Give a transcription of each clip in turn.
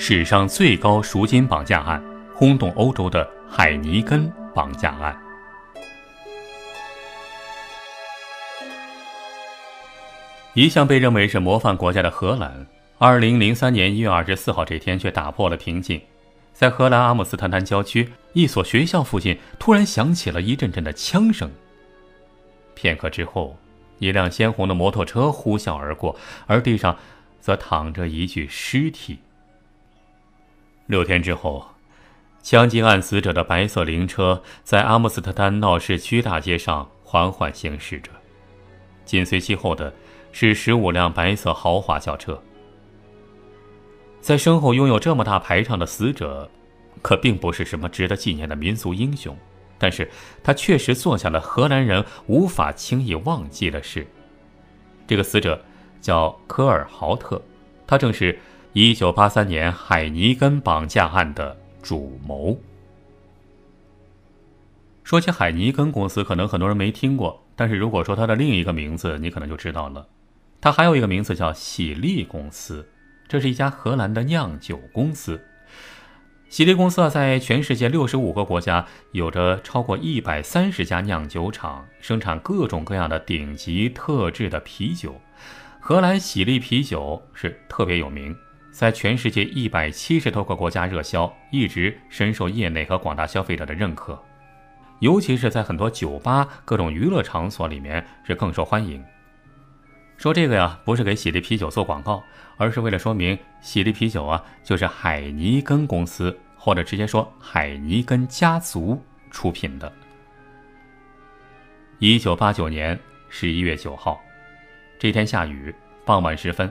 史上最高赎金绑架案，轰动欧洲的海尼根绑架案。一向被认为是模范国家的荷兰，二零零三年一月二十四号这天却打破了平静，在荷兰阿姆斯特丹郊区一所学校附近，突然响起了一阵阵的枪声。片刻之后，一辆鲜红的摩托车呼啸而过，而地上则躺着一具尸体。六天之后，枪击案死者的白色灵车在阿姆斯特丹闹市区大街上缓缓行驶着，紧随其后的是十五辆白色豪华轿车。在身后拥有这么大排场的死者，可并不是什么值得纪念的民族英雄。但是他确实做下了荷兰人无法轻易忘记的事。这个死者叫科尔豪特，他正是1983年海尼根绑架案的主谋。说起海尼根公司，可能很多人没听过，但是如果说它的另一个名字，你可能就知道了。它还有一个名字叫喜力公司，这是一家荷兰的酿酒公司。喜力公司啊，在全世界六十五个国家有着超过一百三十家酿酒厂，生产各种各样的顶级特制的啤酒。荷兰喜力啤酒是特别有名，在全世界一百七十多个国家热销，一直深受业内和广大消费者的认可。尤其是在很多酒吧、各种娱乐场所里面是更受欢迎。说这个呀，不是给喜力啤酒做广告。而是为了说明，喜力啤酒啊，就是海尼根公司，或者直接说海尼根家族出品的。一九八九年十一月九号，这天下雨，傍晚时分，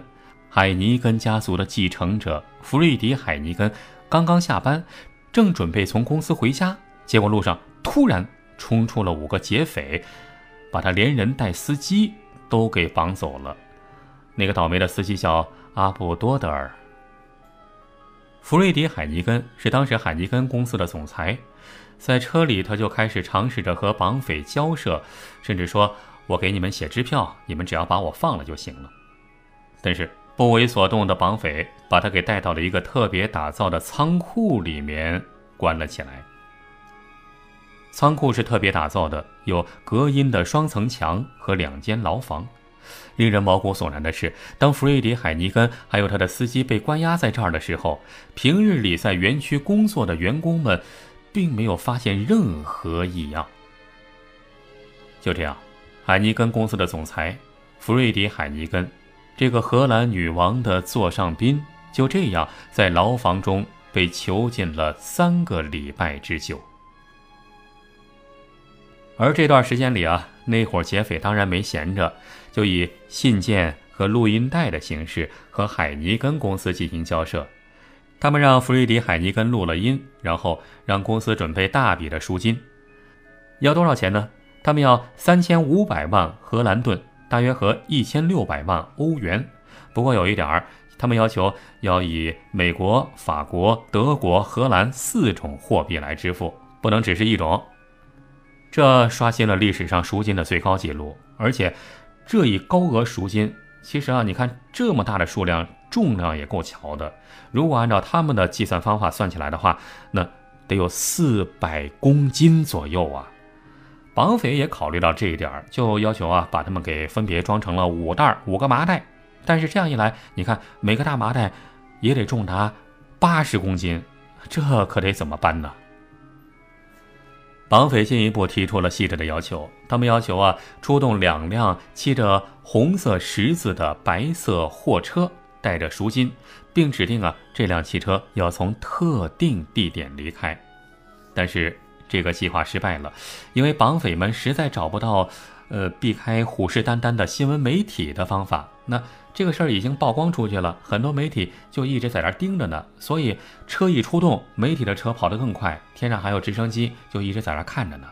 海尼根家族的继承者弗瑞迪·海尼根刚刚下班，正准备从公司回家，结果路上突然冲出了五个劫匪，把他连人带司机都给绑走了。那个倒霉的司机叫。阿布多德尔·弗瑞迪·海尼根是当时海尼根公司的总裁，在车里他就开始尝试着和绑匪交涉，甚至说：“我给你们写支票，你们只要把我放了就行了。”但是不为所动的绑匪把他给带到了一个特别打造的仓库里面关了起来。仓库是特别打造的，有隔音的双层墙和两间牢房。令人毛骨悚然的是，当弗瑞迪·海尼根还有他的司机被关押在这儿的时候，平日里在园区工作的员工们，并没有发现任何异样。就这样，海尼根公司的总裁弗瑞迪·海尼根，这个荷兰女王的座上宾，就这样在牢房中被囚禁了三个礼拜之久。而这段时间里啊，那伙劫匪当然没闲着，就以信件和录音带的形式和海尼根公司进行交涉。他们让弗瑞迪·海尼根录了音，然后让公司准备大笔的赎金。要多少钱呢？他们要三千五百万荷兰盾，大约合一千六百万欧元。不过有一点儿，他们要求要以美国、法国、德国、荷兰四种货币来支付，不能只是一种。这刷新了历史上赎金的最高纪录，而且这一高额赎金，其实啊，你看这么大的数量，重量也够瞧的。如果按照他们的计算方法算起来的话，那得有四百公斤左右啊。绑匪也考虑到这一点，就要求啊，把他们给分别装成了五袋五个麻袋。但是这样一来，你看每个大麻袋也得重达八十公斤，这可得怎么搬呢？绑匪进一步提出了细致的要求，他们要求啊，出动两辆漆着红色十字的白色货车，带着赎金，并指定啊，这辆汽车要从特定地点离开。但是这个计划失败了，因为绑匪们实在找不到，呃，避开虎视眈眈的新闻媒体的方法。那。这个事儿已经曝光出去了，很多媒体就一直在那盯着呢。所以车一出动，媒体的车跑得更快，天上还有直升机，就一直在那看着呢。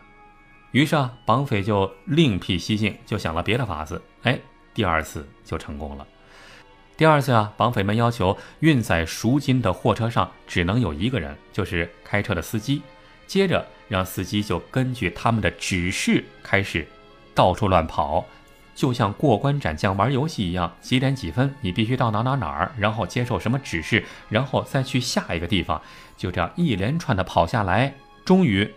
于是啊，绑匪就另辟蹊径，就想了别的法子。哎，第二次就成功了。第二次啊，绑匪们要求运载赎金的货车上只能有一个人，就是开车的司机。接着让司机就根据他们的指示开始到处乱跑。就像过关斩将玩游戏一样，几点几分你必须到哪哪哪儿，然后接受什么指示，然后再去下一个地方，就这样一连串的跑下来，终于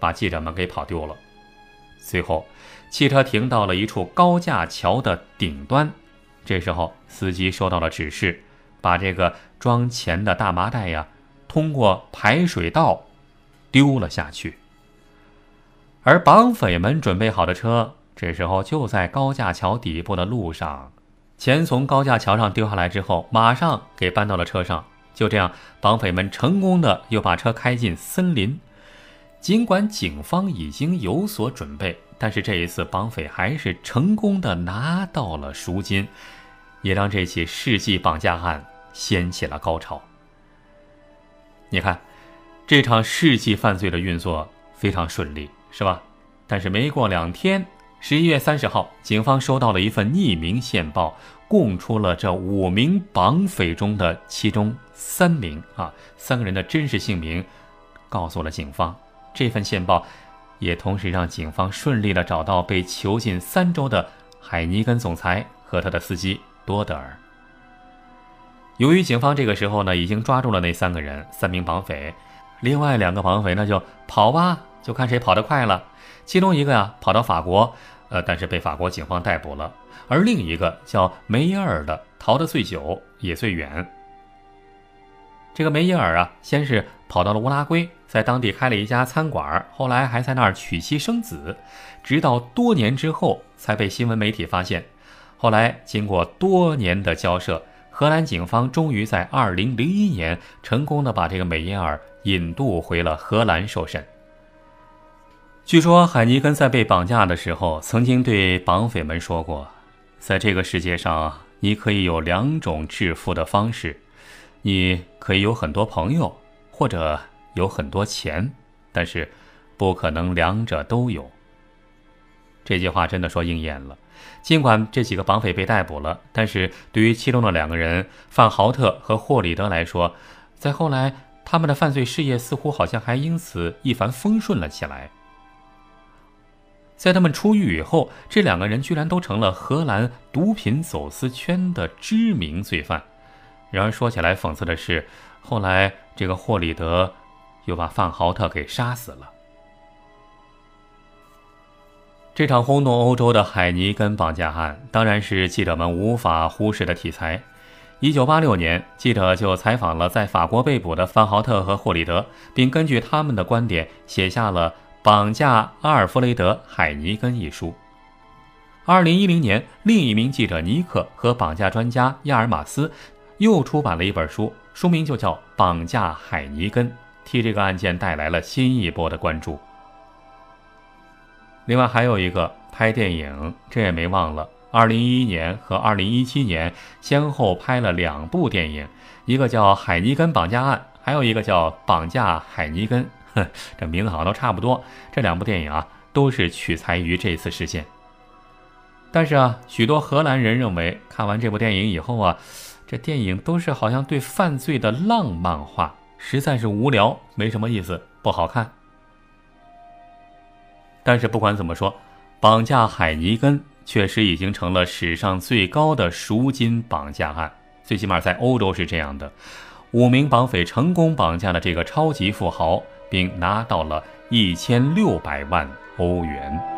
把记者们给跑丢了。随后，汽车停到了一处高架桥的顶端，这时候司机收到了指示，把这个装钱的大麻袋呀，通过排水道丢了下去。而绑匪们准备好的车。这时候就在高架桥底部的路上，钱从高架桥上丢下来之后，马上给搬到了车上。就这样，绑匪们成功的又把车开进森林。尽管警方已经有所准备，但是这一次绑匪还是成功的拿到了赎金，也让这起世纪绑架案掀起了高潮。你看，这场世纪犯罪的运作非常顺利，是吧？但是没过两天。十一月三十号，警方收到了一份匿名线报，供出了这五名绑匪中的其中三名啊三个人的真实姓名，告诉了警方。这份线报也同时让警方顺利的找到被囚禁三周的海尼根总裁和他的司机多德尔。由于警方这个时候呢已经抓住了那三个人，三名绑匪，另外两个绑匪那就跑吧，就看谁跑得快了。其中一个呀跑到法国，呃，但是被法国警方逮捕了；而另一个叫梅耶尔的逃得最久也最远。这个梅耶尔啊，先是跑到了乌拉圭，在当地开了一家餐馆，后来还在那儿娶妻生子，直到多年之后才被新闻媒体发现。后来经过多年的交涉，荷兰警方终于在2001年成功的把这个梅耶尔引渡回了荷兰受审。据说海尼根在被绑架的时候，曾经对绑匪们说过：“在这个世界上，你可以有两种致富的方式，你可以有很多朋友，或者有很多钱，但是不可能两者都有。”这句话真的说应验了。尽管这几个绑匪被逮捕了，但是对于其中的两个人范豪特和霍里德来说，在后来他们的犯罪事业似乎好像还因此一帆风顺了起来。在他们出狱以后，这两个人居然都成了荷兰毒品走私圈的知名罪犯。然而说起来讽刺的是，后来这个霍里德又把范豪特给杀死了。这场轰动欧洲的海尼根绑架案，当然是记者们无法忽视的题材。一九八六年，记者就采访了在法国被捕的范豪特和霍里德，并根据他们的观点写下了。绑架阿尔弗雷德·海尼根一书。二零一零年，另一名记者尼克和绑架专家亚尔马斯又出版了一本书，书名就叫《绑架海尼根》，替这个案件带来了新一波的关注。另外还有一个拍电影，这也没忘了。二零一一年和二零一七年先后拍了两部电影，一个叫《海尼根绑架案》，还有一个叫《绑架海尼根》。这名字好像都差不多。这两部电影啊，都是取材于这次事件。但是啊，许多荷兰人认为，看完这部电影以后啊，这电影都是好像对犯罪的浪漫化，实在是无聊，没什么意思，不好看。但是不管怎么说，绑架海尼根确实已经成了史上最高的赎金绑架案，最起码在欧洲是这样的。五名绑匪成功绑架了这个超级富豪。并拿到了一千六百万欧元。